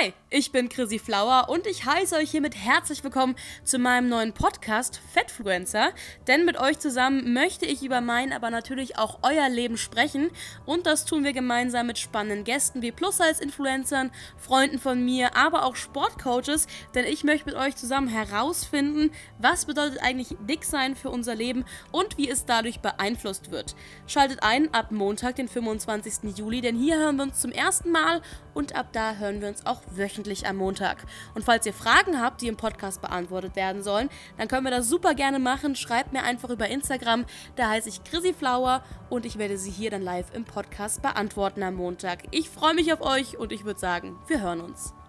Hi, ich bin Chrissy Flower und ich heiße euch hiermit herzlich willkommen zu meinem neuen Podcast Fatfluencer. Denn mit euch zusammen möchte ich über mein, aber natürlich auch euer Leben sprechen. Und das tun wir gemeinsam mit spannenden Gästen wie Plus-Size-Influencern, Freunden von mir, aber auch Sportcoaches. Denn ich möchte mit euch zusammen herausfinden, was bedeutet eigentlich dick sein für unser Leben und wie es dadurch beeinflusst wird. Schaltet ein ab Montag, den 25. Juli, denn hier hören wir uns zum ersten Mal und ab da hören wir uns auch wöchentlich am Montag. Und falls ihr Fragen habt, die im Podcast beantwortet werden sollen, dann können wir das super gerne machen. Schreibt mir einfach über Instagram, da heiße ich Chrissy Flower und ich werde sie hier dann live im Podcast beantworten am Montag. Ich freue mich auf euch und ich würde sagen, wir hören uns.